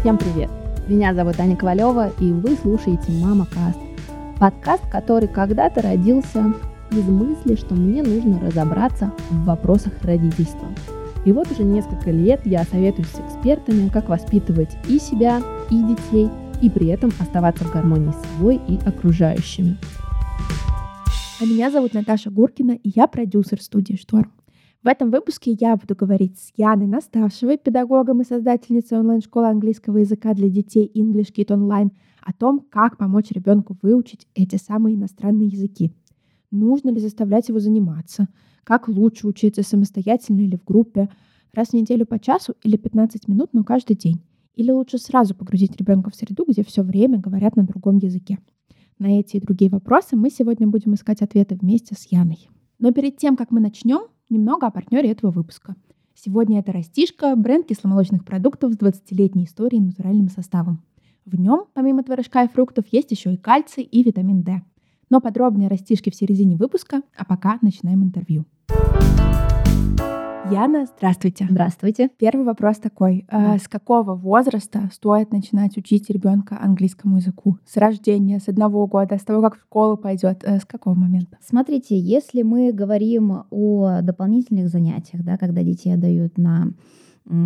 Всем привет! Меня зовут Аня Ковалева, и вы слушаете «Мама Каст». Подкаст, который когда-то родился из мысли, что мне нужно разобраться в вопросах родительства. И вот уже несколько лет я советуюсь с экспертами, как воспитывать и себя, и детей, и при этом оставаться в гармонии с собой и окружающими. А меня зовут Наташа Гуркина, и я продюсер студии «Шторм». В этом выпуске я буду говорить с Яной Наставшевой, педагогом и создательницей онлайн-школы английского языка для детей English Kit Online, о том, как помочь ребенку выучить эти самые иностранные языки. Нужно ли заставлять его заниматься? Как лучше учиться самостоятельно или в группе? Раз в неделю по часу или 15 минут, но каждый день? Или лучше сразу погрузить ребенка в среду, где все время говорят на другом языке? На эти и другие вопросы мы сегодня будем искать ответы вместе с Яной. Но перед тем, как мы начнем, Немного о партнере этого выпуска. Сегодня это «Растишка» — бренд кисломолочных продуктов с 20-летней историей и натуральным составом. В нем, помимо творожка и фруктов, есть еще и кальций и витамин D. Но подробнее о «Растишке» в середине выпуска, а пока начинаем интервью. Яна, здравствуйте. Здравствуйте. Первый вопрос такой. Да. С какого возраста стоит начинать учить ребенка английскому языку? С рождения, с одного года, с того, как в школу пойдет? Э, с какого момента? Смотрите, если мы говорим о дополнительных занятиях, да, когда детей отдают на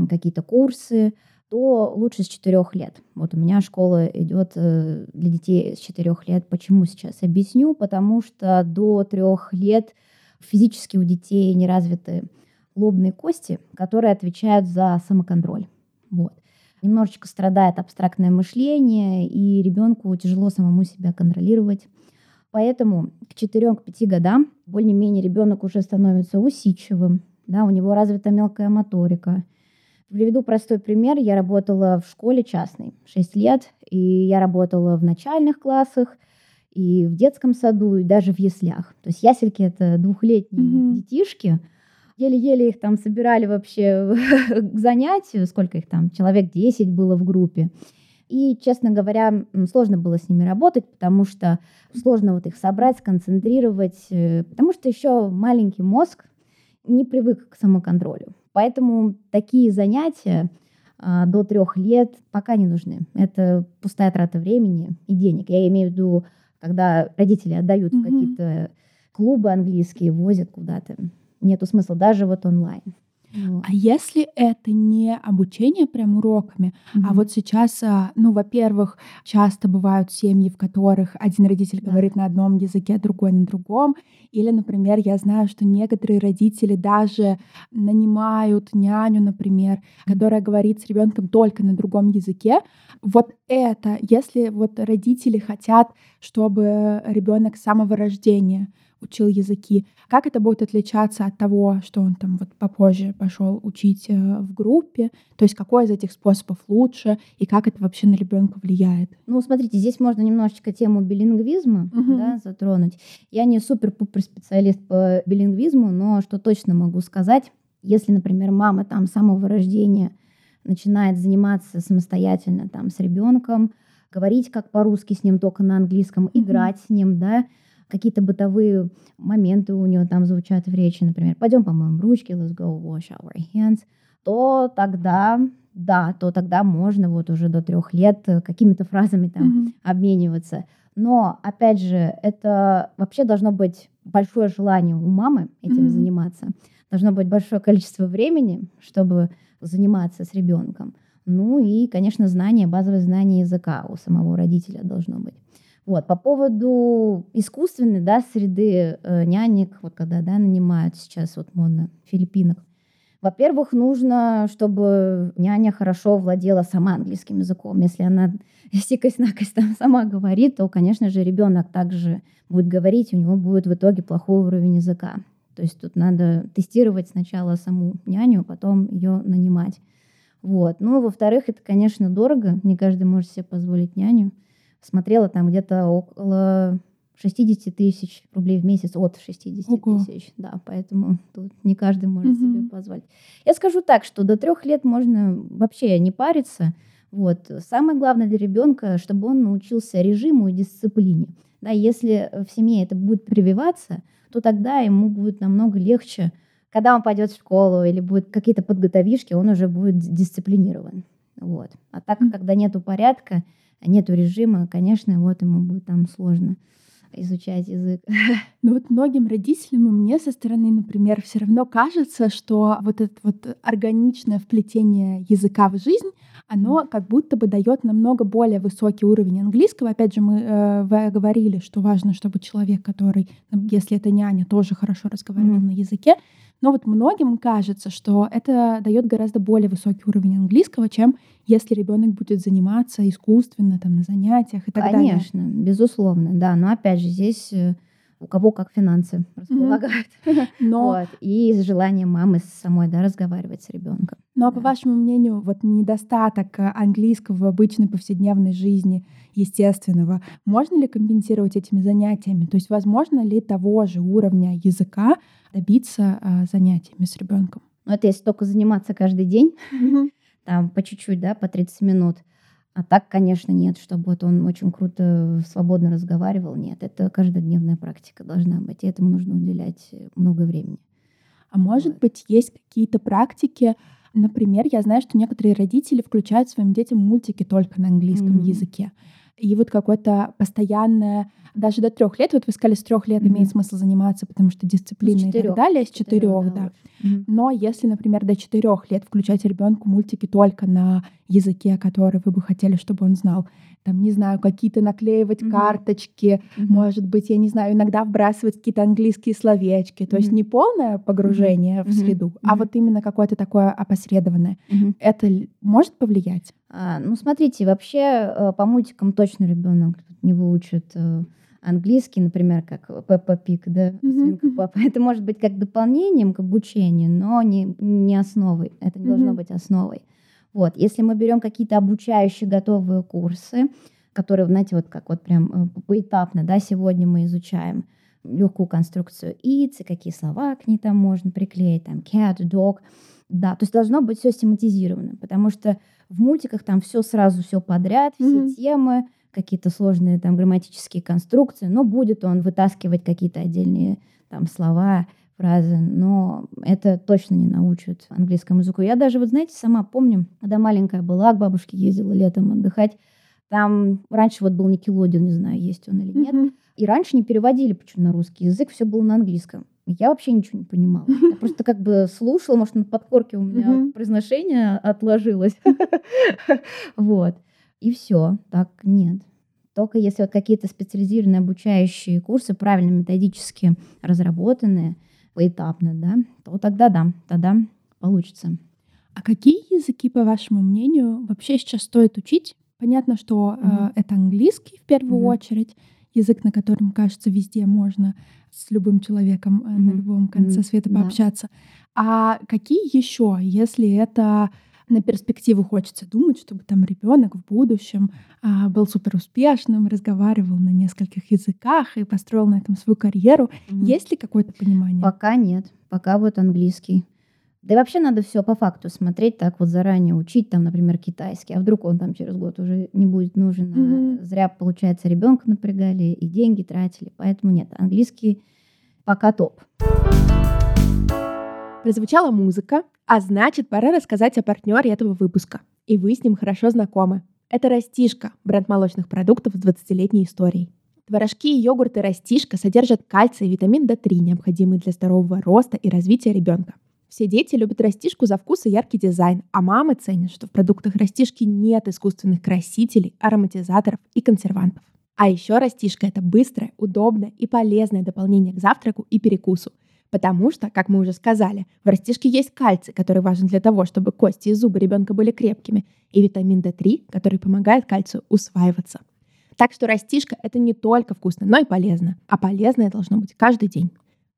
какие-то курсы, то лучше с четырех лет. Вот у меня школа идет э, для детей с четырех лет. Почему сейчас? Объясню. Потому что до трех лет физически у детей не развиты лобные кости, которые отвечают за самоконтроль. Вот. Немножечко страдает абстрактное мышление, и ребенку тяжело самому себя контролировать. Поэтому к 4-5 годам более-менее ребенок уже становится усидчивым, да, у него развита мелкая моторика. Приведу простой пример. Я работала в школе частной 6 лет, и я работала в начальных классах, и в детском саду, и даже в яслях. То есть ясельки — это двухлетние mm-hmm. детишки — Еле-еле их там собирали вообще к занятию, сколько их там, человек 10 было в группе. И, честно говоря, сложно было с ними работать, потому что сложно вот их собрать, сконцентрировать, э, потому что еще маленький мозг не привык к самоконтролю. Поэтому такие занятия а, до трех лет пока не нужны. Это пустая трата времени и денег. Я имею в виду, когда родители отдают mm-hmm. в какие-то клубы английские, возят куда-то нету смысла, даже вот онлайн. Вот. А если это не обучение прям уроками, mm-hmm. а вот сейчас, а, ну, во-первых, часто бывают семьи, в которых один родитель да. говорит на одном языке, а другой на другом, или, например, я знаю, что некоторые родители даже нанимают няню, например, mm-hmm. которая говорит с ребенком только на другом языке. Вот это, если вот родители хотят, чтобы ребенок с самого рождения учил языки. Как это будет отличаться от того, что он там вот попозже пошел учить э, в группе? То есть какой из этих способов лучше и как это вообще на ребенка влияет? Ну, смотрите, здесь можно немножечко тему билингвизма угу. да, затронуть. Я не супер-пупер специалист по билингвизму, но что точно могу сказать, если, например, мама там с самого рождения начинает заниматься самостоятельно там с ребенком, говорить как по-русски с ним только на английском, mm-hmm. играть с ним, да, какие-то бытовые моменты у него там звучат в речи, например, пойдем помоем ручки, let's go wash our hands, то тогда, да, то тогда можно вот уже до трех лет какими-то фразами там mm-hmm. обмениваться. Но, опять же, это вообще должно быть большое желание у мамы этим mm-hmm. заниматься. Должно быть большое количество времени, чтобы заниматься с ребенком. Ну и, конечно, знание, базовое знание языка у самого родителя должно быть. Вот, по поводу искусственной да, среды э, нянек, вот когда да, нанимают сейчас вот модно филиппинок, во-первых, нужно, чтобы няня хорошо владела сама английским языком. Если она сикость-накость там сама говорит, то, конечно же, ребенок также будет говорить, у него будет в итоге плохой уровень языка. То есть тут надо тестировать сначала саму няню, а потом ее нанимать. Вот. Ну, во-вторых, это, конечно, дорого. Не каждый может себе позволить няню смотрела там где-то около 60 тысяч рублей в месяц, от 60 Ого. тысяч, да, поэтому тут не каждый может угу. себе позволить. Я скажу так, что до трех лет можно вообще не париться, вот. Самое главное для ребенка, чтобы он научился режиму и дисциплине. Да, если в семье это будет прививаться, то тогда ему будет намного легче, когда он пойдет в школу или будет какие-то подготовишки, он уже будет дисциплинирован. Вот. А так, когда нету порядка, нету режима, конечно, вот ему будет там сложно изучать язык. Ну вот многим родителям и мне со стороны, например, все равно кажется, что вот это вот органичное вплетение языка в жизнь, оно как будто бы дает намного более высокий уровень английского. Опять же, мы э, говорили, что важно, чтобы человек, который, если это няня, тоже хорошо разговаривал mm-hmm. на языке. Но вот многим кажется, что это дает гораздо более высокий уровень английского, чем если ребенок будет заниматься искусственно там на занятиях и так Конечно, далее. Конечно, безусловно, да. Но опять же, здесь э, у кого как финансы располагают. Mm-hmm. Но... Вот. И желание мамы самой да, разговаривать с ребенком. Ну а по вашему мнению, вот недостаток э, английского в обычной повседневной жизни, естественного, можно ли компенсировать этими занятиями? То есть возможно ли того же уровня языка добиться а, занятиями с ребенком? Ну это если только заниматься каждый день, mm-hmm. там по чуть-чуть, да, по 30 минут. А так, конечно, нет, чтобы вот он очень круто, свободно разговаривал. Нет, это каждодневная практика должна быть, и этому нужно уделять э, много времени. А может быть, есть какие-то практики, например, я знаю, что некоторые родители включают своим детям мультики только на английском mm-hmm. языке. И вот какое-то постоянное даже до трех лет, вот вы сказали, с трех лет mm-hmm. имеет смысл заниматься, потому что дисциплина и так далее, с четырех, да. да. Mm-hmm. Но если, например, до четырех лет включать ребенку мультики только на языке, который вы бы хотели, чтобы он знал, там, не знаю, какие-то наклеивать mm-hmm. карточки, mm-hmm. может быть, я не знаю, иногда вбрасывать какие-то английские словечки, то mm-hmm. есть не полное погружение mm-hmm. в среду, mm-hmm. а вот именно какое-то такое опосредованное. Mm-hmm. Это может повлиять? А, ну, смотрите, вообще э, по мультикам точно ребенок не выучит э, английский, например, как Пеппа Пик, да, свинка Папа. Это может быть как дополнением к обучению, но не, не основой. Это не должно быть основой. Вот. Если мы берем какие-то обучающие готовые курсы, которые, знаете, вот как вот прям э, поэтапно, да, сегодня мы изучаем легкую конструкцию its, и какие слова к ней там можно приклеить, там cat, dog, да, то есть должно быть все систематизировано, потому что в мультиках там все сразу, все подряд, все mm-hmm. темы, какие-то сложные там грамматические конструкции, но будет он вытаскивать какие-то отдельные там слова, фразы, но это точно не научит английскому языку. Я даже, вот знаете, сама помню, когда маленькая была, к бабушке ездила летом отдыхать, там раньше вот был Никелодин, не знаю, есть он или нет, mm-hmm. и раньше не переводили почему на русский язык, все было на английском. Я вообще ничего не понимала. Я просто как бы слушала, может, на подкорке у меня mm-hmm. произношение отложилось. Вот. И все. Так нет. Только если вот какие-то специализированные обучающие курсы, правильно методически разработанные, поэтапно, да, то тогда да, тогда получится. А какие языки, по вашему мнению, вообще сейчас стоит учить? Понятно, что mm-hmm. э, это английский в первую mm-hmm. очередь, язык, на котором, кажется, везде можно с любым человеком mm-hmm. на любом конце mm-hmm. света пообщаться. Да. А какие еще, если это на перспективу хочется думать, чтобы там ребенок в будущем а, был супер успешным, разговаривал на нескольких языках и построил на этом свою карьеру. Mm-hmm. Есть ли какое-то понимание? Пока нет. Пока вот английский. Да и вообще надо все по факту смотреть, так вот заранее учить, там, например, китайский, а вдруг он там через год уже не будет нужен, mm-hmm. а зря, получается, ребенка напрягали и деньги тратили, поэтому нет, английский пока топ. Прозвучала музыка, а значит, пора рассказать о партнере этого выпуска. И вы с ним хорошо знакомы. Это «Растишка» — бренд молочных продуктов с 20-летней историей. Творожки и йогурты «Растишка» содержат кальций и витамин D3, необходимые для здорового роста и развития ребенка. Все дети любят растишку за вкус и яркий дизайн, а мамы ценят, что в продуктах растишки нет искусственных красителей, ароматизаторов и консервантов. А еще растишка – это быстрое, удобное и полезное дополнение к завтраку и перекусу – Потому что, как мы уже сказали, в растишке есть кальций, который важен для того, чтобы кости и зубы ребенка были крепкими, и витамин D3, который помогает кальцию усваиваться. Так что растишка — это не только вкусно, но и полезно. А полезное должно быть каждый день.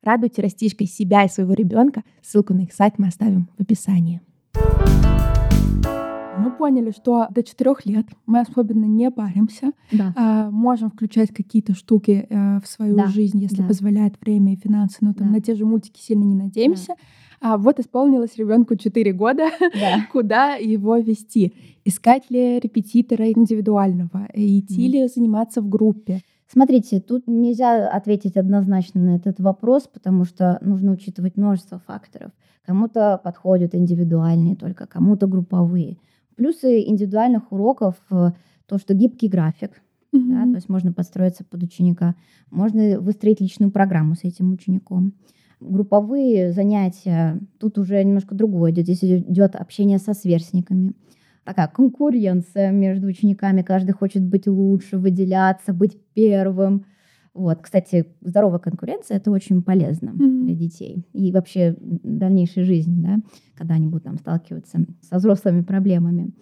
Радуйте растишкой себя и своего ребенка. Ссылку на их сайт мы оставим в описании мы поняли, что до четырех лет мы особенно не паримся, да. а, можем включать какие-то штуки а, в свою да. жизнь, если да. позволяет время и финансы. Ну, там да. на те же мультики сильно не надеемся. Да. А вот исполнилось ребенку 4 года, да. куда его вести? Искать ли репетитора индивидуального? Идти mm. ли заниматься в группе? Смотрите, тут нельзя ответить однозначно на этот вопрос, потому что нужно учитывать множество факторов. Кому-то подходят индивидуальные только, кому-то групповые. Плюсы индивидуальных уроков э, то, что гибкий график, mm-hmm. да, то есть можно подстроиться под ученика, можно выстроить личную программу с этим учеником. Групповые занятия, тут уже немножко другое идет. Здесь идет общение со сверстниками. Такая конкуренция между учениками, каждый хочет быть лучше, выделяться, быть первым. Вот, кстати, здоровая конкуренция это очень полезно mm-hmm. для детей и вообще дальнейшей жизни, да, когда они будут там сталкиваться со взрослыми проблемами.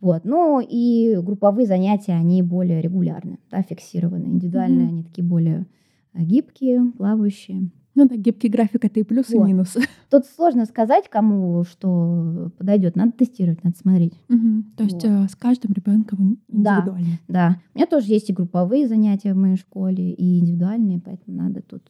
Вот. Ну и групповые занятия, они более регулярны, да, фиксированы. Индивидуальные, mm-hmm. они такие более э, гибкие, плавающие. Ну да, гибкий график это и плюс, вот. и минус. Тут сложно сказать, кому что подойдет. Надо тестировать, надо смотреть. Угу. То есть вот. э, с каждым ребенком индивидуально. Да, да. У меня тоже есть и групповые занятия в моей школе, и индивидуальные, поэтому надо тут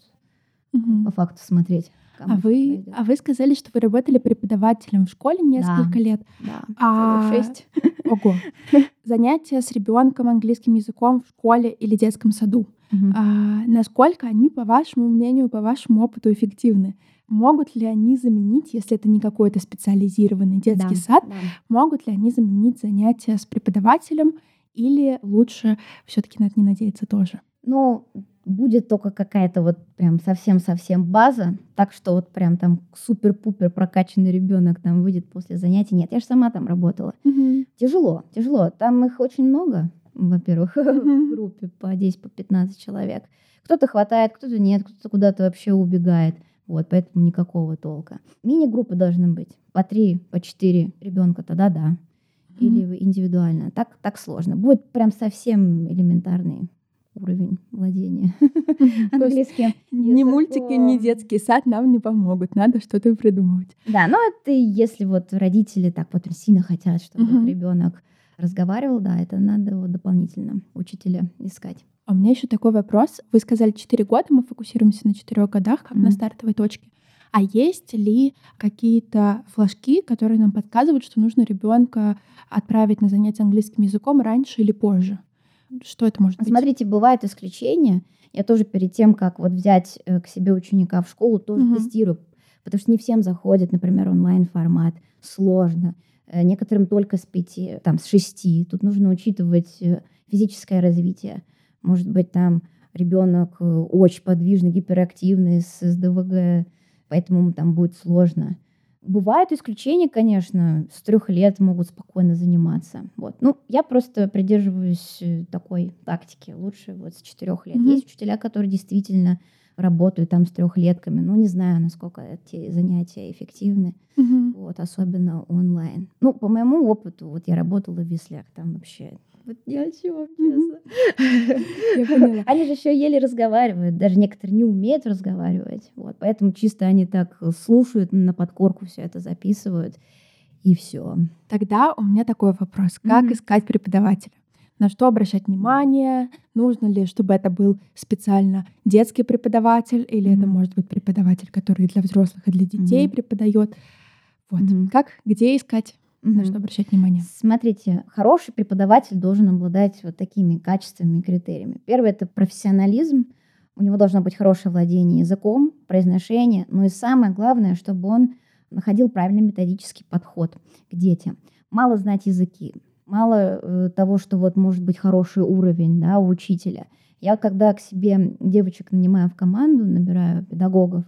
угу. по факту смотреть. А вы, а вы сказали, что вы работали преподавателем в школе несколько да, лет. Да, а... шесть. Ого. Занятия с ребенком английским языком в школе или детском саду. Угу. А, насколько они, по вашему мнению, по вашему опыту, эффективны? Могут ли они заменить, если это не какой-то специализированный детский да, сад, да. могут ли они заменить занятия с преподавателем или лучше все-таки на это не надеяться тоже? Ну, будет только какая-то вот прям совсем-совсем база, так что вот прям там супер-пупер прокачанный ребенок там выйдет после занятий. Нет, я же сама там работала. Угу. Тяжело, тяжело. Там их очень много, во-первых, в группе по 10, по 15 человек. Кто-то хватает, кто-то нет, кто-то куда-то вообще убегает. Вот, поэтому никакого толка. Мини-группы должны быть по три, по четыре ребенка, тогда да. Или индивидуально. Так, так сложно. Будет прям совсем элементарный уровень владения английским. Ни мультики, ни детский сад нам не помогут, надо что-то придумывать. Да, но это если вот родители так вот сильно хотят, чтобы ребенок разговаривал, да, это надо вот дополнительно учителя искать. А у меня еще такой вопрос. Вы сказали 4 года, мы фокусируемся на 4 годах, как mm-hmm. на стартовой точке. А есть ли какие-то флажки, которые нам подсказывают, что нужно ребенка отправить на занятия английским языком раньше или позже? Что это может быть? Смотрите, бывают исключения. Я тоже перед тем, как вот взять э, к себе ученика в школу, тоже угу. тестирую. Потому что не всем заходит, например, онлайн-формат. Сложно. Э, некоторым только с пяти, там, с шести. Тут нужно учитывать э, физическое развитие. Может быть, там ребенок очень подвижный, гиперактивный, с СДВГ, поэтому там будет сложно. Бывают исключения, конечно, с трех лет могут спокойно заниматься. Вот. Ну, я просто придерживаюсь э, такой тактики. Лучше вот с четырех лет. Mm-hmm. Есть учителя, которые действительно работают там с трехлетками. Ну, не знаю, насколько эти занятия эффективны. Mm-hmm. Вот, особенно онлайн. Ну, по моему опыту, вот я работала в Вислях, там вообще вот ни о чем, честно. Они же еще еле разговаривают, даже некоторые не умеют разговаривать. Вот, поэтому чисто они так слушают, на подкорку все это записывают, и все. Тогда у меня такой вопрос. Как mm-hmm. искать преподавателя? На что обращать внимание? Нужно ли, чтобы это был специально детский преподаватель, или mm-hmm. это может быть преподаватель, который для взрослых и для детей mm-hmm. преподает? Вот. Mm-hmm. Как, где искать? mm на что обращать внимание? Смотрите, хороший преподаватель должен обладать вот такими качествами, критериями. Первое — это профессионализм. У него должно быть хорошее владение языком, произношение. Ну и самое главное, чтобы он находил правильный методический подход к детям. Мало знать языки, мало э, того, что вот может быть хороший уровень да, у учителя. Я когда к себе девочек нанимаю в команду, набираю педагогов,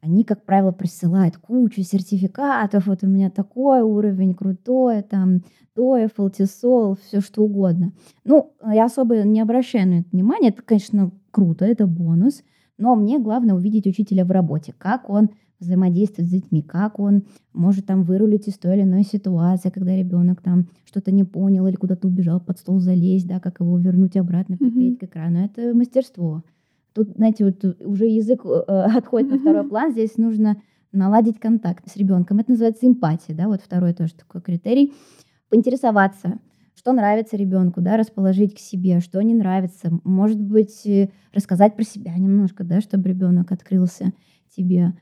они, как правило, присылают кучу сертификатов, вот у меня такой уровень крутой, там, TOEFL, TESOL, все что угодно. Ну, я особо не обращаю на это внимания, это, конечно, круто, это бонус, но мне главное увидеть учителя в работе, как он взаимодействует с детьми, как он может там вырулить из той или иной ситуации, когда ребенок там что-то не понял или куда-то убежал под стол залезть, да, как его вернуть обратно, приклеить mm-hmm. к экрану. Это мастерство. Тут, знаете, вот уже язык э, отходит на второй план, здесь нужно наладить контакт с ребенком. Это называется эмпатия, да, вот второй тоже такой критерий. Поинтересоваться, что нравится ребенку, да, расположить к себе, что не нравится. Может быть, э, рассказать про себя немножко, да, чтобы ребенок открылся тебе.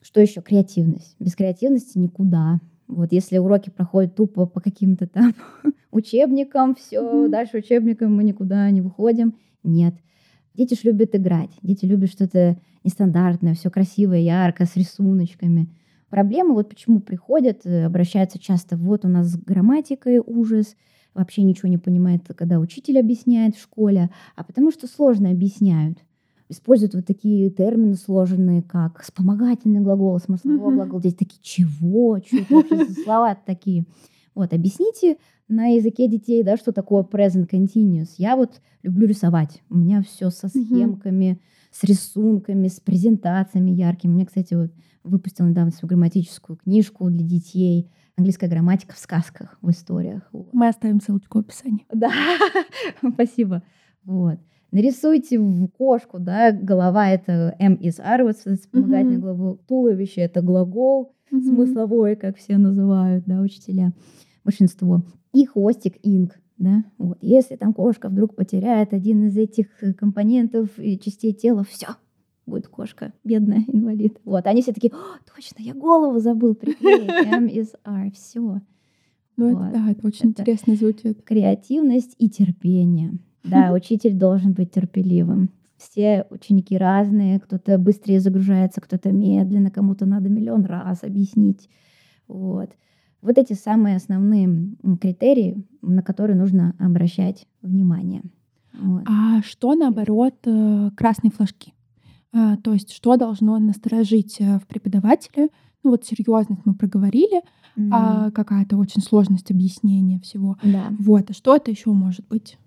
Что еще? Креативность. Без креативности никуда. Вот если уроки проходят тупо по каким-то там учебникам, все, mm-hmm. дальше учебникам мы никуда не выходим. Нет. Дети же любят играть, дети любят что-то нестандартное, все красивое, ярко, с рисуночками. Проблема вот почему приходят, э, обращаются часто, вот у нас с грамматикой ужас, вообще ничего не понимает, когда учитель объясняет в школе, а потому что сложно объясняют. Используют вот такие термины сложные, как вспомогательный глагол, смысловой глагол. Здесь такие, чего? За слова такие? Вот, объясните на языке детей, да, что такое present continuous. Я вот люблю рисовать. У меня все со схемками, с рисунками, с презентациями яркими. Мне, кстати, вот выпустил недавно свою грамматическую книжку для детей «Английская грамматика в сказках, в историях». Мы оставим ссылочку в описании. Да, спасибо. Вот. Нарисуйте в кошку, да, голова — это M is R, вот вспомогательный uh-huh. глагол, туловище — это глагол, uh-huh. смысловой, как все называют, да, учителя, большинство. И хвостик инк, да, вот. Если там кошка вдруг потеряет один из этих э, компонентов и частей тела, все, будет кошка, бедная, инвалид. Вот, они все такие, точно, я голову забыл приклеить, M is R, все. Ну, вот. это, да, это очень это интересно звучит. Креативность и терпение. Да, учитель должен быть терпеливым. Все ученики разные, кто-то быстрее загружается, кто-то медленно, кому-то надо миллион раз объяснить. Вот. Вот эти самые основные критерии, на которые нужно обращать внимание. Вот. А что, наоборот, э, красные флажки? А, то есть что должно насторожить э, в преподавателе? Ну вот серьезность мы проговорили, mm-hmm. а какая-то очень сложность объяснения всего. Да. Вот, а что это еще может быть?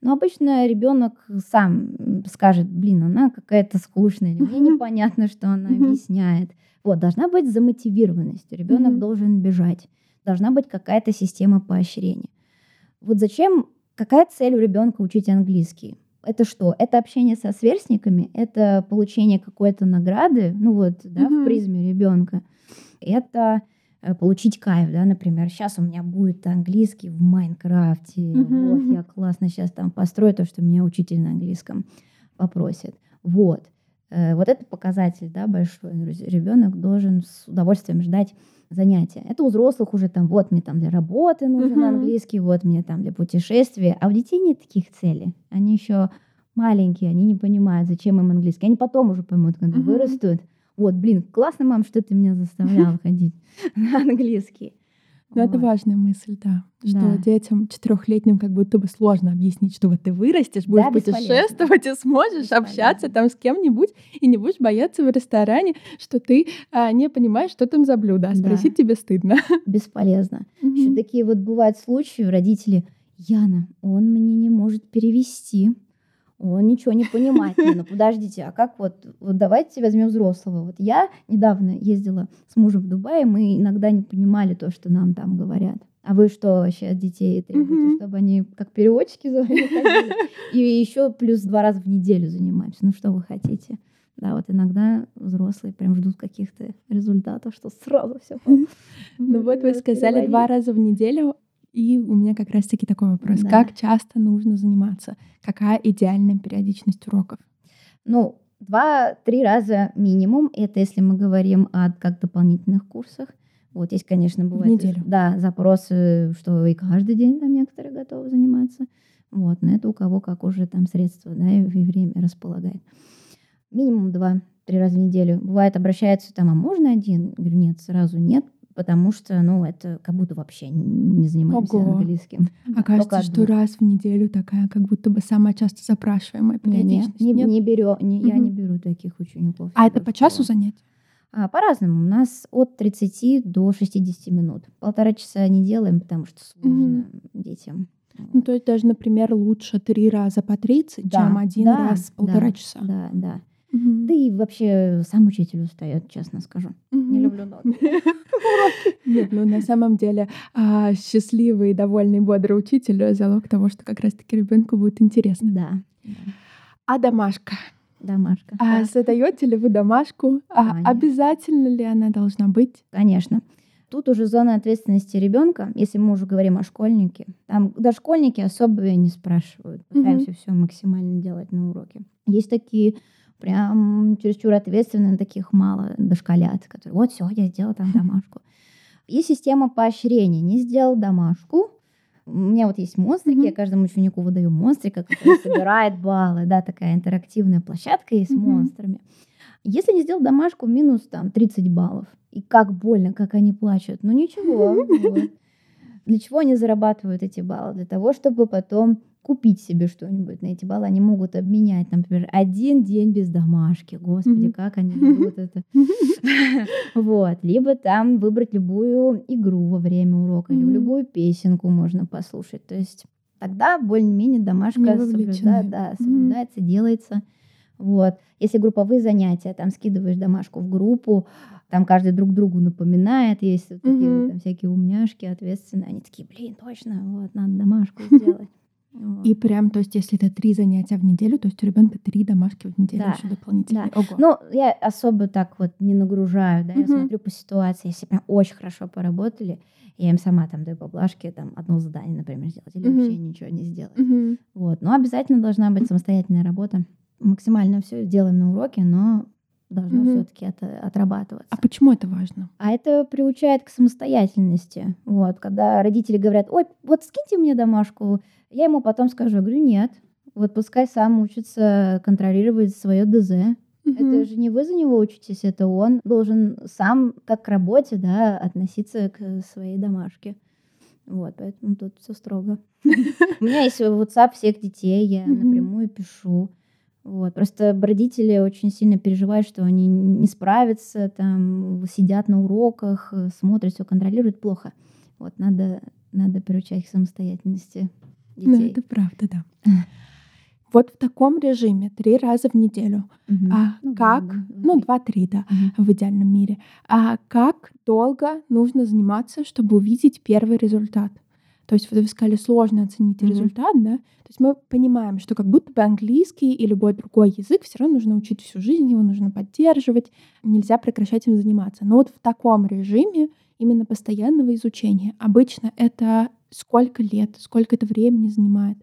Но обычно ребенок сам скажет, блин, она какая-то скучная, или мне непонятно, что она объясняет. Вот, должна быть замотивированность. Ребенок должен бежать. Должна быть какая-то система поощрения. Вот зачем, какая цель у ребенка учить английский? Это что? Это общение со сверстниками, это получение какой-то награды, ну вот, да, в призме ребенка. Это получить кайф, да, например, сейчас у меня будет английский в Майнкрафте, mm-hmm. вот я классно сейчас там построю то, что меня учитель на английском попросит, вот. Э, вот это показатель, да, большой. Ребенок должен с удовольствием ждать занятия. Это у взрослых уже там, вот мне там для работы нужен английский, вот мне там для путешествия, а у детей нет таких целей. Они еще маленькие, они не понимают, зачем им английский. Они потом уже поймут, когда вырастут. Вот, блин, классно, мам, что ты меня заставляла ходить на английский. Ну, вот. это важная мысль, да. Что да. детям четырехлетним как будто бы сложно объяснить, что вот ты вырастешь, будешь да, путешествовать и сможешь общаться там с кем-нибудь, и не будешь бояться в ресторане, что ты а, не понимаешь, что там за блюдо, а спросить да. тебе стыдно. Бесполезно. Mm-hmm. Еще такие вот бывают случаи, родители, Яна, он мне не может перевести он ничего не понимает. Не, ну подождите, а как вот, вот давайте возьмем взрослого. Вот я недавно ездила с мужем в Дубай, мы иногда не понимали то, что нам там говорят. А вы что вообще от детей требуете, чтобы они как переводчики ходили? И еще плюс два раза в неделю занимаемся. Ну что вы хотите? Да, вот иногда взрослые прям ждут каких-то результатов, что сразу все. Ну вот вы сказали два раза в неделю. И у меня как раз-таки такой вопрос. Да. Как часто нужно заниматься? Какая идеальная периодичность уроков? Ну, два-три раза минимум. Это если мы говорим о как дополнительных курсах. Вот есть, конечно, бывает... В неделю. Да, запросы, что и каждый день там некоторые готовы заниматься. Вот, но это у кого как уже там средства, да, и время располагает. Минимум два-три раза в неделю. Бывает, обращаются там, а можно один? говорю, нет, сразу нет, потому что, ну, это как будто вообще не занимаемся Ого. английским. А кажется, что раз в неделю такая, как будто бы самая часто запрашиваемая периодичность. Не, не, не беру, не, угу. я не беру таких учеников. А это по часу занятий? А, по-разному. У нас от 30 до 60 минут. Полтора часа не делаем, потому что сложно угу. детям. Ну, то есть даже, например, лучше три раза по 30, да, чем один да, раз полтора да, часа. Да, да. Угу. Да и вообще сам учитель устает, честно скажу. Угу. Не люблю ноги. Нет, ну на самом деле а, счастливый, довольный, бодрый учитель — залог того, что как раз-таки ребенку будет интересно. Да. А домашка? Домашка. А задаете ли вы домашку? А обязательно ли она должна быть? Конечно. Тут уже зона ответственности ребенка, если мы уже говорим о школьнике. Там дошкольники особо не спрашивают. Пытаемся все максимально делать на уроке. Есть такие прям чересчур ответственные, таких мало дошколят, которые вот все, я сделал там домашку. И система поощрения. Не сделал домашку, у меня вот есть монстрики, mm-hmm. я каждому ученику выдаю монстрика, который собирает баллы, да, такая интерактивная площадка есть с mm-hmm. монстрами. Если не сделал домашку, минус там 30 баллов. И как больно, как они плачут. Ну ничего. Для чего они зарабатывают эти баллы? Для того, чтобы потом купить себе что-нибудь на эти баллы. Они могут обменять, например, один день без домашки. Господи, как они любят это. Вот. Либо там выбрать любую игру во время урока, или любую песенку можно послушать. То есть тогда более-менее домашка соблюдается, соблюдается, делается. Вот. Если групповые занятия, там скидываешь домашку в группу, там каждый друг другу напоминает, есть вот такие mm-hmm. вот, там всякие умняшки, ответственные, они такие, блин, точно, вот, надо домашку сделать. И прям, то есть, если это три занятия в неделю, то есть у ребенка три домашки в неделю да, еще дополнительные. Да. Ого. Ну, я особо так вот не нагружаю, да, я смотрю по ситуации, если прям очень хорошо поработали, я им сама там даю поблажки, там одно задание, например, сделать, или вообще ничего не сделать. Вот, но обязательно должна быть самостоятельная работа максимально все делаем на уроке, но должно угу. все-таки это отрабатываться. А почему это важно? А это приучает к самостоятельности. Вот, когда родители говорят, ой, вот скиньте мне домашку, я ему потом скажу, я говорю, нет, вот пускай сам учится контролировать свое ДЗ. Угу. Это же не вы за него учитесь, это он должен сам как к работе, да, относиться к своей домашке. Вот, поэтому тут все строго. У меня есть WhatsApp всех детей, я напрямую пишу. Вот. Просто родители очень сильно переживают, что они не справятся, там, сидят на уроках, э, смотрят, все контролируют плохо. Вот, надо, надо приучать к самостоятельности детей. Ну, это правда, да. Вот в таком режиме три раза в неделю. Угу. А ну, как, да, да, ну два-три, да, угу. в идеальном мире. А как долго нужно заниматься, чтобы увидеть первый результат? То есть вот вы сказали, сложно оценить mm-hmm. результат, да? То есть мы понимаем, что как будто бы английский и любой другой язык все равно нужно учить всю жизнь, его нужно поддерживать, нельзя прекращать им заниматься. Но вот в таком режиме именно постоянного изучения обычно это сколько лет, сколько это времени занимает?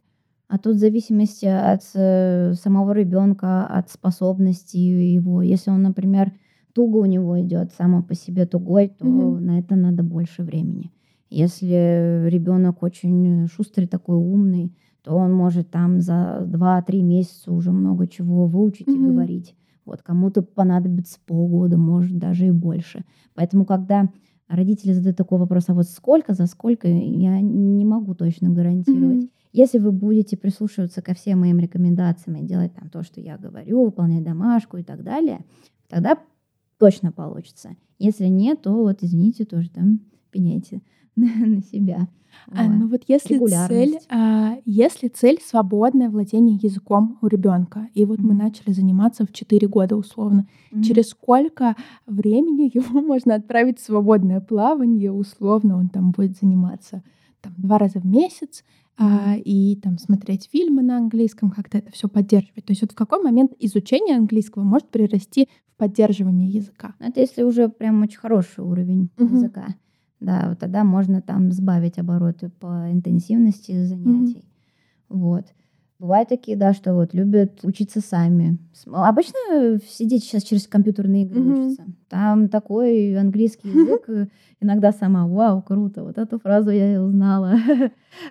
А тут в зависимости от э, самого ребенка, от способностей его. Если он, например, туго у него идет, само по себе тугой, то mm-hmm. на это надо больше времени. Если ребенок очень шустрый, такой умный, то он может там за 2-3 месяца уже много чего выучить mm-hmm. и говорить. Вот кому-то понадобится полгода, может даже и больше. Поэтому, когда родители задают такой вопрос, а вот сколько, за сколько, я не могу точно гарантировать. Mm-hmm. Если вы будете прислушиваться ко всем моим рекомендациям и делать там то, что я говорю, выполнять домашку и так далее, тогда точно получится. Если нет, то вот извините, тоже там пеняйте. на себя. А, ну вот если цель, а, если цель свободное владение языком у ребенка, и вот mm-hmm. мы начали заниматься в 4 года условно, mm-hmm. через сколько времени его можно отправить в свободное плавание, условно он там будет заниматься там, два раза в месяц, и там смотреть фильмы на английском, как-то это все поддерживать. То есть вот в какой момент изучение английского может перерасти в поддерживание языка? Это если уже прям очень хороший уровень mm-hmm. языка. Да, вот тогда можно там сбавить обороты по интенсивности занятий. Mm-hmm. Вот. Бывают такие, да, что вот любят учиться сами. Обычно все дети сейчас через компьютерные игры mm-hmm. учатся. Там такой английский язык, э, иногда сама, вау, круто, вот эту фразу я узнала.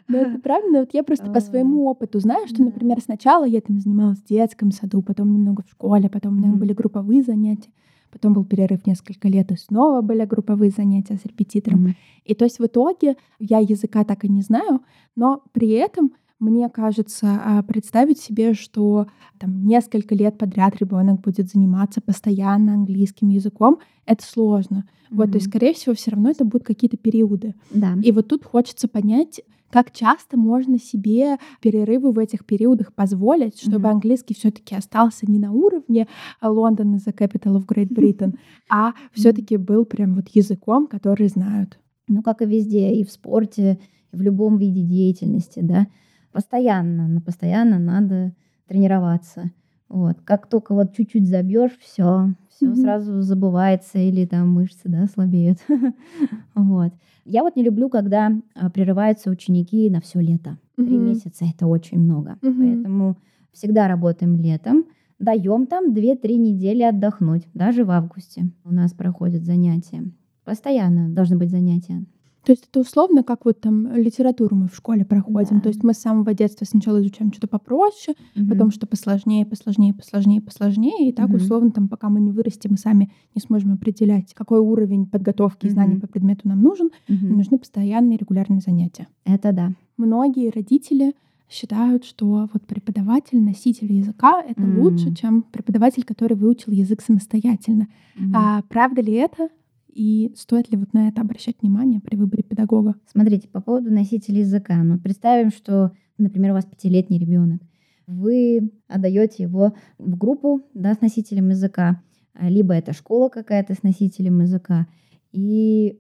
Ну, это правда, вот я просто по своему опыту знаю, что, например, сначала я там занималась в детском саду, потом немного в школе, потом у меня были групповые занятия потом был перерыв несколько лет, и снова были групповые занятия с репетитором. Mm-hmm. И то есть в итоге я языка так и не знаю, но при этом мне кажется, а, представить себе, что там несколько лет подряд ребенок будет заниматься постоянно английским языком, это сложно. Mm-hmm. Вот, то есть, скорее всего, все равно это будут какие-то периоды. Да. И вот тут хочется понять, как часто можно себе перерывы в этих периодах позволить, чтобы mm-hmm. английский все-таки остался не на уровне Лондон is the capital of Great Britain, а все-таки был прям вот языком, который знают. Ну, как и везде, и в спорте, и в любом виде деятельности, да, постоянно, но постоянно надо тренироваться. Вот. Как только вот чуть-чуть забьешь, все, все mm-hmm. сразу забывается или там мышцы, да, слабеют. вот. Я вот не люблю, когда а, прерываются ученики на все лето. Три mm-hmm. месяца это очень много. Mm-hmm. Поэтому всегда работаем летом. Даем там 2-3 недели отдохнуть. Даже в августе у нас проходят занятия. Постоянно должны быть занятия. То есть это условно, как вот там литературу мы в школе проходим. Да. То есть мы с самого детства сначала изучаем что-то попроще, Мгм. потом что посложнее, посложнее, посложнее, посложнее. И так Мгм. условно, там, пока мы не вырастем, мы сами не сможем определять, какой уровень подготовки и знаний Мгм. по предмету нам нужен. Мгм. Нужны постоянные регулярные занятия. Это да. Многие родители считают, что вот преподаватель, носитель языка — это М. лучше, чем преподаватель, который выучил язык самостоятельно. Мгм. А правда ли это? И стоит ли вот на это обращать внимание при выборе педагога? Смотрите, по поводу носителя языка. Ну, представим, что, например, у вас пятилетний ребенок. Вы отдаете его в группу да, с носителем языка, либо это школа какая-то с носителем языка, и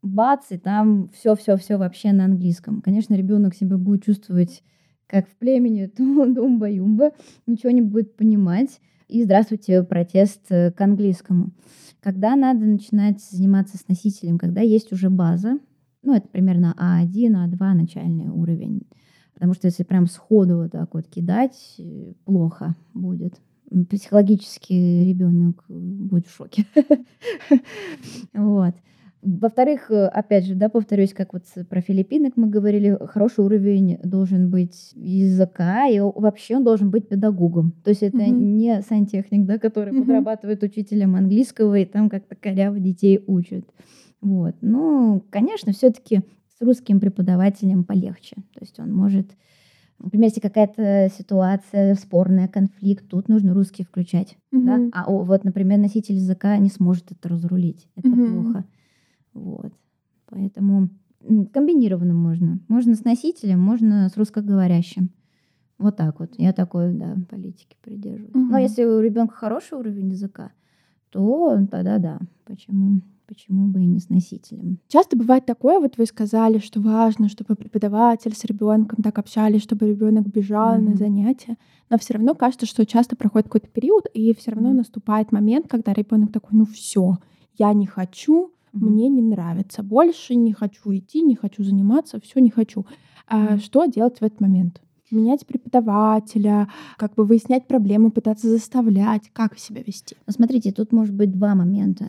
бац, и там все-все-все вообще на английском. Конечно, ребенок себя будет чувствовать как в племени Думба-Юмба, ничего не будет понимать. И здравствуйте, протест э, к английскому. Когда надо начинать заниматься с носителем, когда есть уже база, ну, это примерно А1, А2 начальный уровень. Потому что если прям сходу вот так вот кидать, э, плохо будет. Психологически ребенок э, будет в шоке. Вот. Во-вторых, э, опять же, да, повторюсь, как вот про Филиппинок мы говорили, хороший уровень должен быть языка, и вообще он должен быть педагогом. То есть это Мгм. не сантехник, да, который Мгм. подрабатывает учителем английского и там как-то коряво детей учит. Вот. Ну, конечно, все-таки с русским преподавателем полегче. То есть он может, например, если какая-то ситуация спорная, конфликт, тут нужно русский включать. Да? Мгм. А о, вот, например, носитель языка не сможет это разрулить. Это Мгм. плохо. Вот. Поэтому комбинированно можно. Можно с носителем, можно с русскоговорящим. Вот так вот. Я такой, да, политики придерживаюсь. Но Мгм. если у ребенка хороший уровень языка, то тогда да. Почему? Почему бы и не с носителем? Часто бывает такое, вот вы сказали, что важно, чтобы преподаватель с ребенком так общались, чтобы ребенок бежал на Мгм. занятия. Но все равно кажется, что часто проходит какой-то период, и все равно Мгм. наступает момент, когда ребенок такой, ну все, я не хочу. Мне не нравится, больше не хочу идти, не хочу заниматься, все не хочу. А что делать в этот момент? Менять преподавателя, как бы выяснять проблемы, пытаться заставлять, как себя вести? Ну, смотрите, тут может быть два момента.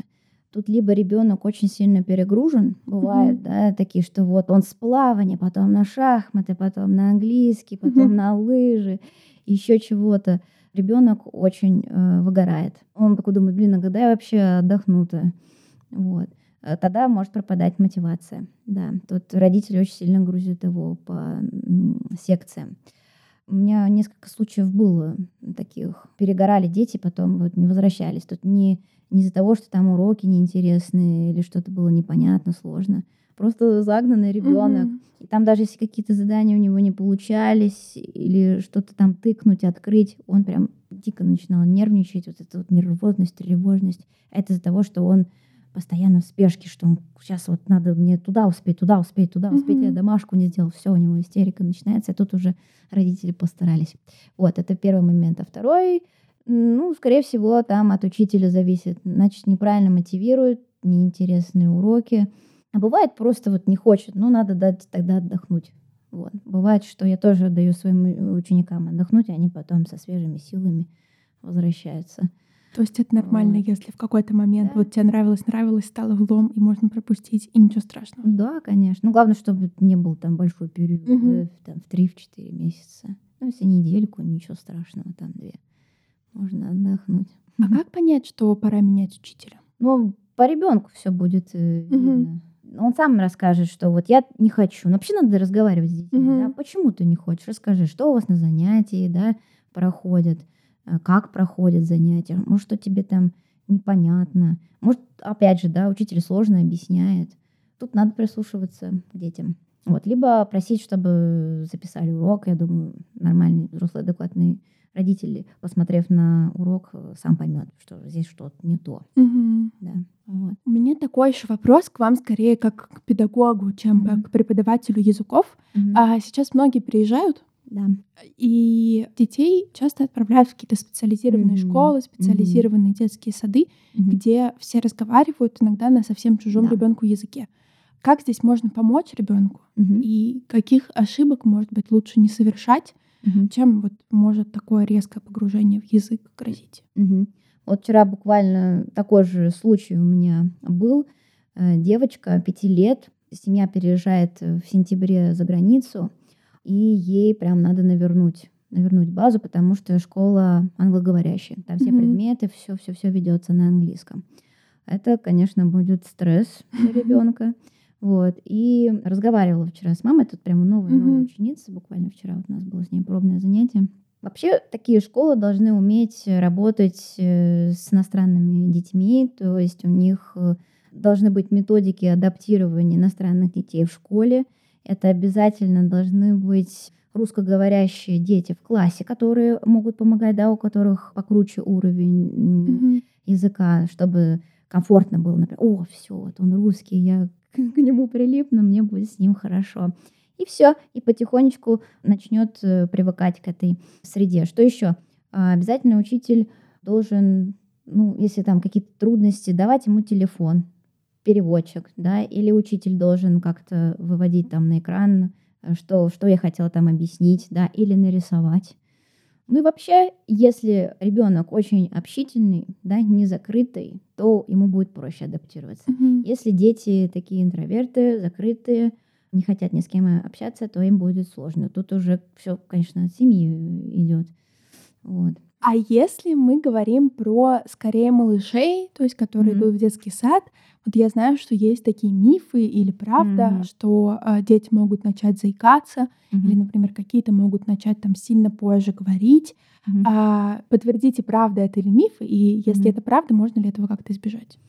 Тут либо ребенок очень сильно перегружен, бывает, Мгм. да, такие, что вот он с плавания, потом на шахматы, потом на английский, потом Мгм. на лыжи, еще чего-то. Ребенок очень э, выгорает. Он такой думает, блин, а когда я вообще отдохну-то? Вот. Э, Тогда может пропадать мотивация. Да, тут родители очень сильно грузят его по секциям. У меня несколько случаев было таких. Перегорали дети, потом вот не возвращались. Тут не, не из-за того, что там уроки неинтересные или что-то было непонятно, сложно. Просто загнанный ребенок. Мгм. И там даже если какие-то задания у него не получались или что-то там тыкнуть, открыть, он прям дико начинал нервничать. Вот эта вот нервозность, тревожность. Это из-за того, что он постоянно в спешке, что он сейчас вот надо мне туда успеть, туда успеть, туда успеть, я Мгм. домашку не сделал, все, у него истерика начинается, а тут уже родители постарались. Вот, это первый момент. А второй, ну, скорее всего, там от учителя зависит. Значит, неправильно мотивирует, неинтересные уроки. А бывает просто вот не хочет, ну, надо дать тогда отдохнуть. Вот. Бывает, что я тоже даю своим э, ученикам отдохнуть, и они потом со свежими силами возвращаются. То есть это нормально, Вот. если в какой-то момент Да. вот тебе нравилось, нравилось, стало влом, и можно пропустить, и ничего страшного. Да, конечно. Ну, главное, чтобы не был там большой период, да, там, в 3-4 месяца. Ну, если недельку, ничего страшного, там две. Можно отдохнуть. А как понять, что пора менять учителя? Ну, по ребенку все будет э, видно. Он сам расскажет, что вот я не хочу. Ну, вообще надо разговаривать с детьми. Мгм. Да? Почему ты не хочешь? Расскажи, что у вас на занятии да, проходит, э, как проходят занятия, может, что тебе там непонятно. Может, опять же, да, учитель сложно объясняет. Тут надо прислушиваться к детям. Вот. Либо просить, чтобы записали урок. Я думаю, нормальный, взрослый, адекватный родитель, посмотрев на урок, э, сам поймет, что здесь что-то не то. Мгм. Да. Вот. У меня такой еще вопрос к вам скорее как к педагогу, чем Мгм. к преподавателю языков. Мгм. А сейчас многие приезжают, Да. и детей часто отправляют в какие-то специализированные Мгм. школы, специализированные детские сады, Мгм. где все разговаривают иногда на совсем чужом Да. ребенку языке. Как здесь можно помочь ребенку? Мгм. И каких ошибок, может быть, лучше не совершать, Мгм. чем вот может такое резкое погружение в язык грозить? Мгм. Вот вчера буквально такой же случай у меня был. Э, Девочка пяти лет семья переезжает в сентябре за границу, и ей прям надо навернуть навернуть базу, потому что школа англоговорящая. Там все mm-hmm. предметы, все, все, все ведется на английском. Это, конечно, будет стресс для ребенка. Вот. И разговаривала вчера с мамой, тут прямо новая, mm-hmm. новая ученица, буквально вчера вот у нас было с ней пробное занятие. Вообще такие школы должны уметь работать э, с иностранными детьми, то есть у них э, должны быть методики адаптирования иностранных детей в школе. Это обязательно должны быть русскоговорящие дети в классе, которые могут помогать, да, у которых покруче уровень mm-hmm. языка, чтобы комфортно было, например, о, все, вот он русский, я к нему прилипну, мне будет с ним хорошо. И все, и потихонечку начнет э, привыкать к этой среде. Что еще? А, обязательно учитель должен, ну, если там какие-то трудности, давать ему телефон, переводчик, да, или учитель должен как-то выводить там на экран что, что я хотела там объяснить, да, или нарисовать. Ну и вообще, если ребенок очень общительный, да, не закрытый, то ему будет проще адаптироваться. Mm-hmm. Если дети такие интроверты, закрытые, не хотят ни с кем общаться, то им будет сложно. Тут уже все, конечно, от семьи идет. Вот. А если мы говорим про скорее малышей, то есть которые mm-hmm. идут в детский сад, вот я знаю, что есть такие мифы или правда, mm-hmm. что э, дети могут начать заикаться, mm-hmm. или, например, какие-то могут начать там сильно позже говорить. Mm-hmm. А, подтвердите, правда это или миф, и если mm-hmm. это правда, можно ли этого как-то избежать?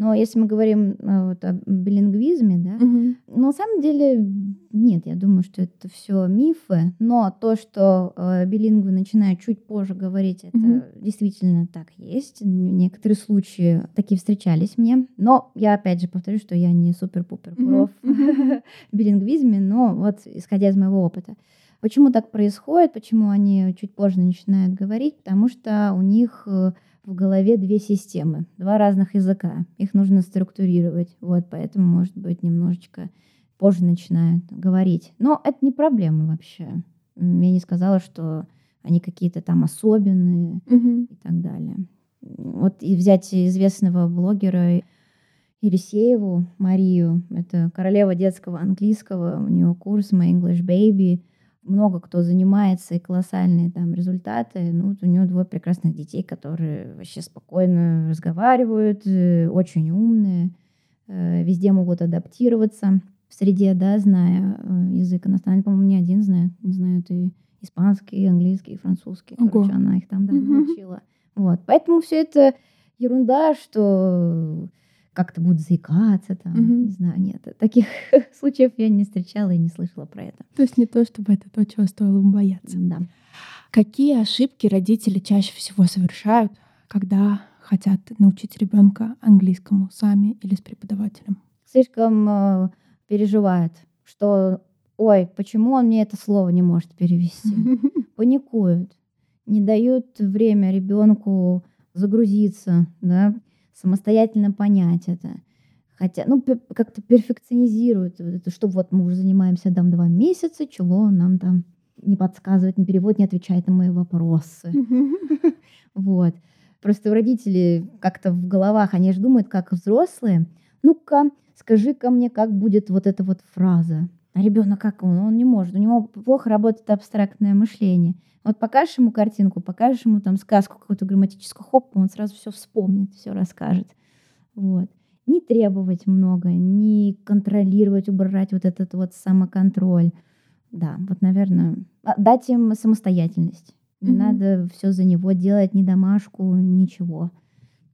Но если мы говорим э, вот, о билингвизме, да, угу. на самом деле нет, я думаю, что это все мифы. Но то, что э, билингвы начинают чуть позже говорить, это угу. действительно так есть. Некоторые случаи такие встречались мне. Но я опять же повторю, что я не супер-пупер проф угу. в билингвизме, но вот исходя из моего опыта. Почему так происходит? Почему они чуть позже начинают говорить? Потому что у них э, в голове две системы, два разных языка. Их нужно структурировать. Вот, поэтому, может быть, немножечко позже начинают говорить. Но это не проблема вообще. Я не сказала, что они какие-то там особенные угу. и так далее. Вот и взять известного блогера Елисееву Марию, это королева детского английского, у нее курс My English Baby, много кто занимается и колоссальные там результаты. Ну, вот у нее двое прекрасных детей, которые вообще спокойно разговаривают, э, очень умные, э, везде могут адаптироваться в среде, да, зная э, язык иностранный. По-моему, не один знает. Не знают и испанский, и английский, и французский. Ого. Короче, она их там да, научила. Вот. Поэтому все это ерунда, что как-то будут заикаться, там, угу. не знаю, нет. Таких случаев я не встречала и не слышала про это. То есть не то, чтобы это то, чего стоило бы бояться. Да. Какие ошибки родители чаще всего совершают, когда хотят научить ребенка английскому сами или с преподавателем? Слишком э, переживают, что ой, почему он мне это слово не может перевести? Паникуют, не дают время ребенку загрузиться, да, самостоятельно понять это. Хотя, ну, как-то перфекционизируют вот это, что вот мы уже занимаемся там два месяца, чего он нам там не подсказывает, не переводит, не отвечает на мои вопросы. Вот. Просто у родителей как-то в головах, они же думают, как взрослые. Ну-ка, скажи-ка мне, как будет вот эта вот фраза. А ребенок как он? Он не может. У него плохо работает абстрактное мышление. Вот покажешь ему картинку, покажешь ему там сказку какую-то грамматическую, хоп, он сразу все вспомнит, все расскажет. Вот. Не требовать много, не контролировать, убрать вот этот вот самоконтроль. Да, вот, наверное, а, дать им самостоятельность. Не mm-hmm. надо все за него делать, ни домашку, ничего.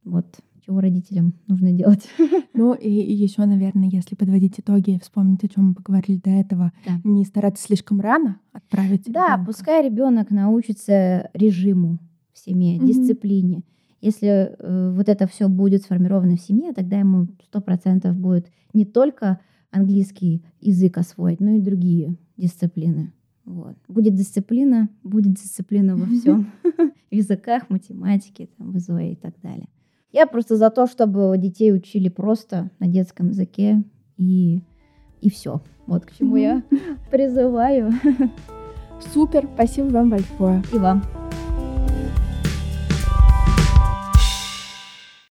Вот чего родителям нужно делать. Ну и, и еще, наверное, если подводить итоги, вспомнить, о чем мы поговорили до этого, да. не стараться слишком рано отправить. Да, ребенка. пускай ребенок научится режиму в семье, mm-hmm. дисциплине. Если э, вот это все будет сформировано в семье, тогда ему сто процентов будет не только английский язык освоить, но и другие дисциплины. Вот. Будет дисциплина, будет дисциплина во всем. В языках, математике, там, в ИЗО и так далее. Я просто за то, чтобы детей учили просто на детском языке и, и все. Вот к чему я призываю. Супер, спасибо вам большое. И вам.